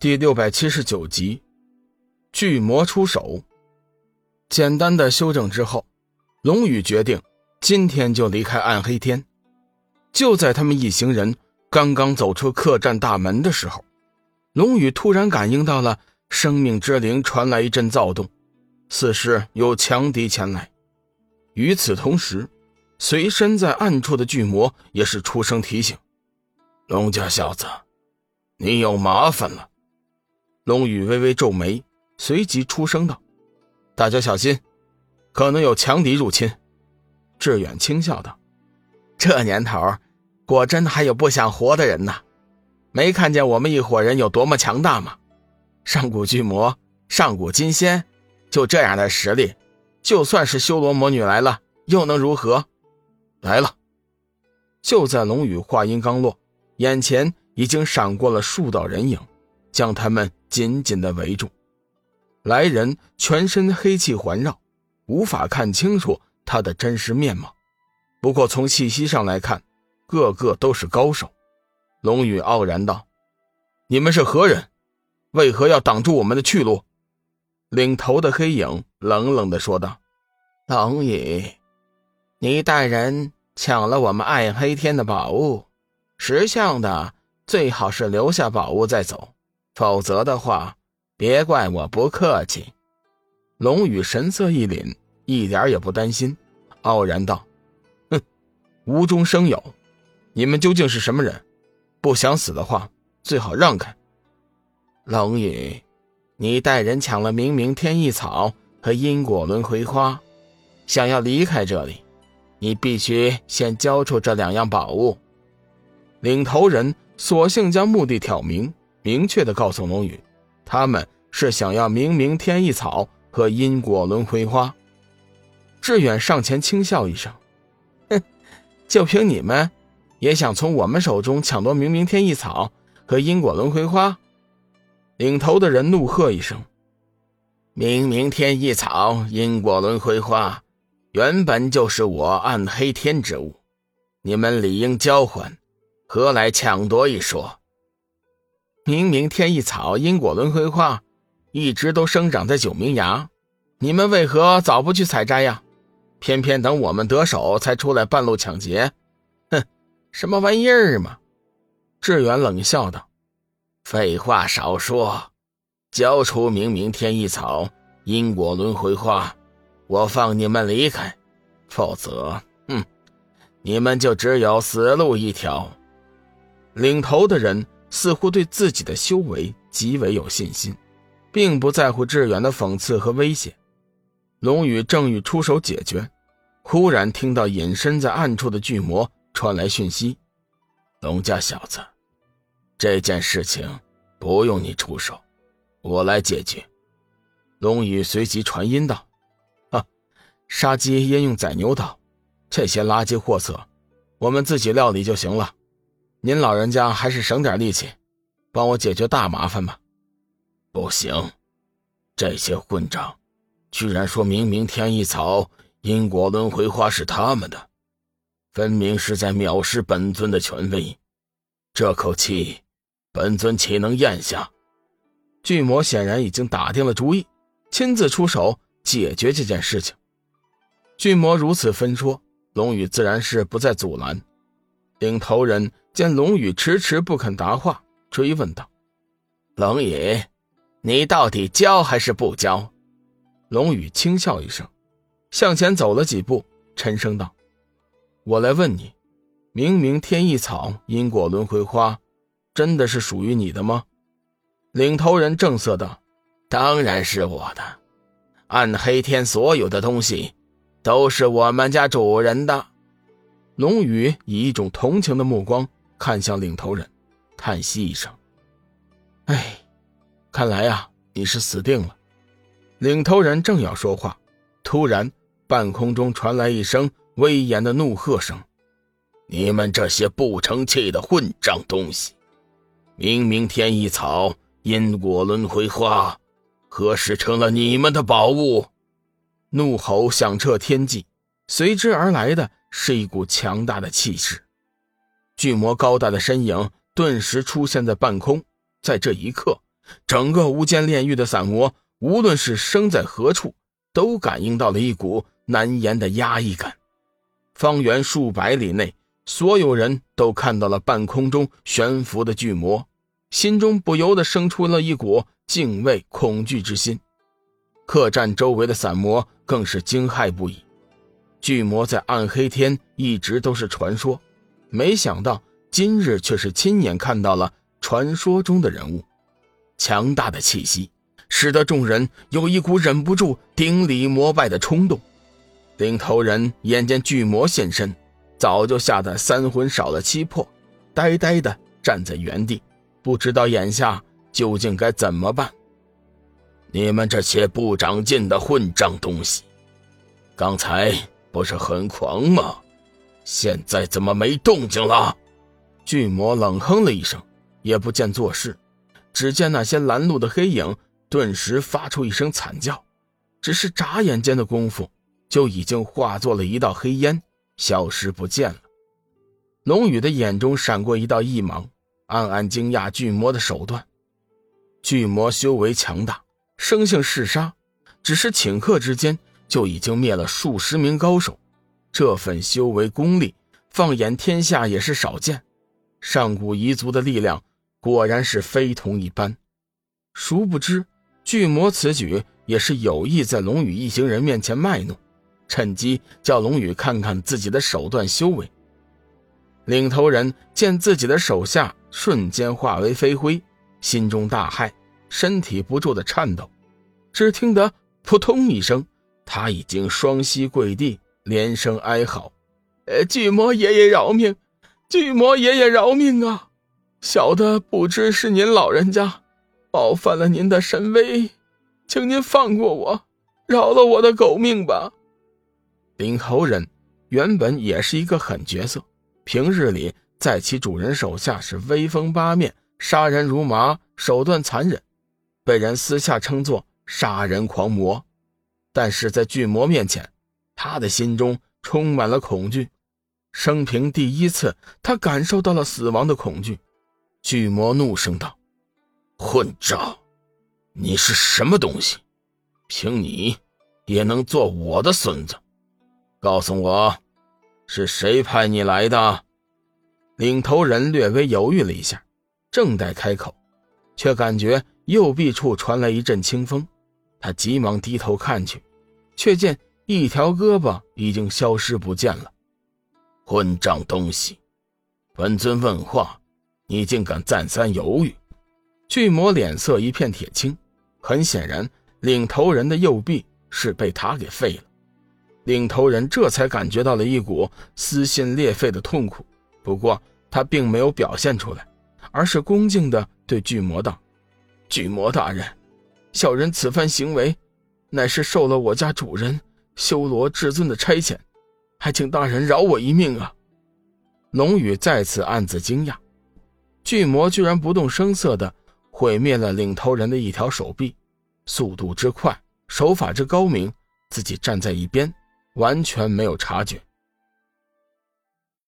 第六百七十九集，巨魔出手。简单的修正之后，龙宇决定今天就离开暗黑天。就在他们一行人刚刚走出客栈大门的时候，龙宇突然感应到了生命之灵传来一阵躁动，似是有强敌前来。与此同时，随身在暗处的巨魔也是出声提醒：“龙家小子，你有麻烦了。”龙宇微微皱眉，随即出声道：“大家小心，可能有强敌入侵。”志远轻笑道：“这年头，果真还有不想活的人呢。没看见我们一伙人有多么强大吗？上古巨魔，上古金仙，就这样的实力，就算是修罗魔女来了，又能如何？来了！”就在龙宇话音刚落，眼前已经闪过了数道人影。将他们紧紧的围住，来人全身黑气环绕，无法看清楚他的真实面貌。不过从气息上来看，个个都是高手。龙宇傲然道：“你们是何人？为何要挡住我们的去路？”领头的黑影冷冷的说道：“龙宇，你带人抢了我们暗黑天的宝物，识相的最好是留下宝物再走。”否则的话，别怪我不客气。龙宇神色一凛，一点也不担心，傲然道：“哼，无中生有，你们究竟是什么人？不想死的话，最好让开。”龙宇，你带人抢了明明天意草和因果轮回花，想要离开这里，你必须先交出这两样宝物。领头人索性将目的挑明。明确的告诉龙宇，他们是想要明明天意草和因果轮回花。志远上前轻笑一声：“哼，就凭你们，也想从我们手中抢夺明明天意草和因果轮回花？”领头的人怒喝一声：“明明天意草、因果轮回花，原本就是我暗黑天之物，你们理应交还，何来抢夺一说？”明明天意草、因果轮回花，一直都生长在九明崖，你们为何早不去采摘呀？偏偏等我们得手才出来半路抢劫，哼，什么玩意儿嘛！志远冷笑道：“废话少说，交出明明天意草、因果轮回花，我放你们离开；否则，哼，你们就只有死路一条。”领头的人。似乎对自己的修为极为有信心，并不在乎志远的讽刺和威胁。龙宇正欲出手解决，忽然听到隐身在暗处的巨魔传来讯息：“龙家小子，这件事情不用你出手，我来解决。”龙宇随即传音道：“啊，杀鸡焉用宰牛刀？这些垃圾货色，我们自己料理就行了。”您老人家还是省点力气，帮我解决大麻烦吧。不行，这些混账，居然说明明天意草、因果轮回花是他们的，分明是在藐视本尊的权威。这口气，本尊岂能咽下？巨魔显然已经打定了主意，亲自出手解决这件事情。巨魔如此分说，龙宇自然是不再阻拦。领头人。见龙宇迟迟不肯答话，追问道：“龙宇，你到底交还是不交？”龙宇轻笑一声，向前走了几步，沉声道：“我来问你，明明天意草、因果轮回花，真的是属于你的吗？”领头人正色道：“当然是我的，暗黑天所有的东西，都是我们家主人的。”龙宇以一种同情的目光。看向领头人，叹息一声：“哎，看来呀，你是死定了。”领头人正要说话，突然半空中传来一声威严的怒喝声：“你们这些不成器的混账东西！明明天意草、因果轮回花，何时成了你们的宝物？”怒吼响彻天际，随之而来的是一股强大的气势。巨魔高大的身影顿时出现在半空，在这一刻，整个无间炼狱的散魔，无论是生在何处，都感应到了一股难言的压抑感。方圆数百里内，所有人都看到了半空中悬浮的巨魔，心中不由得生出了一股敬畏、恐惧之心。客栈周围的散魔更是惊骇不已。巨魔在暗黑天一直都是传说，没想到今日却是亲眼看到了传说中的人物。强大的气息使得众人有一股忍不住顶礼膜拜的冲动。领头人眼见巨魔现身，早就吓得三魂少了七魄，呆呆的站在原地，不知道眼下究竟该怎么办。你们这些不长进的混账东西，刚才不是很狂吗？现在怎么没动静了？巨魔冷哼了一声，也不见做事。只见那些拦路的黑影顿时发出一声惨叫，只是眨眼间的功夫。就已经化作了一道黑烟，消失不见了。龙宇的眼中闪过一道异芒，暗暗惊讶巨魔的手段。巨魔修为强大，生性嗜杀，只是顷刻之间就已经灭了数十名高手。这份修为功力，放眼天下也是少见。上古遗族的力量果然是非同一般。殊不知，巨魔此举也是有意在龙宇一行人面前卖弄。趁机叫龙宇看看自己的手段修为。领头人见自己的手下瞬间化为飞灰，心中大骇，身体不住的颤抖。只听得扑通一声，他已经双膝跪地，连声哀嚎：“呃，巨魔爷爷饶命！巨魔爷爷饶命啊！小的不知是您老人家冒犯了您的神威，请您放过我，饶了我的狗命吧！”领头人原本也是一个狠角色，平日里在其主人手下是威风八面、杀人如麻、手段残忍，被人私下称作“杀人狂魔”。但是在巨魔面前，他的心中充满了恐惧。生平第一次，他感受到了死亡的恐惧。巨魔怒声道：“混账！你是什么东西？凭你也能做我的孙子？”告诉我，是谁派你来的？领头人略微犹豫了一下，正待开口，却感觉右臂处传来一阵清风。他急忙低头看去，却见一条胳膊已经消失不见了。混账东西！本尊问话，你竟敢再三犹豫！巨魔脸色一片铁青，很显然，领头人的右臂是被他给废了。领头人这才感觉到了一股撕心裂肺的痛苦，不过他并没有表现出来，而是恭敬地对巨魔道：“巨魔大人，小人此番行为，乃是受了我家主人修罗至尊的差遣，还请大人饶我一命啊！”龙宇再次暗自惊讶，巨魔居然不动声色的毁灭了领头人的一条手臂，速度之快，手法之高明，自己站在一边。完全没有察觉。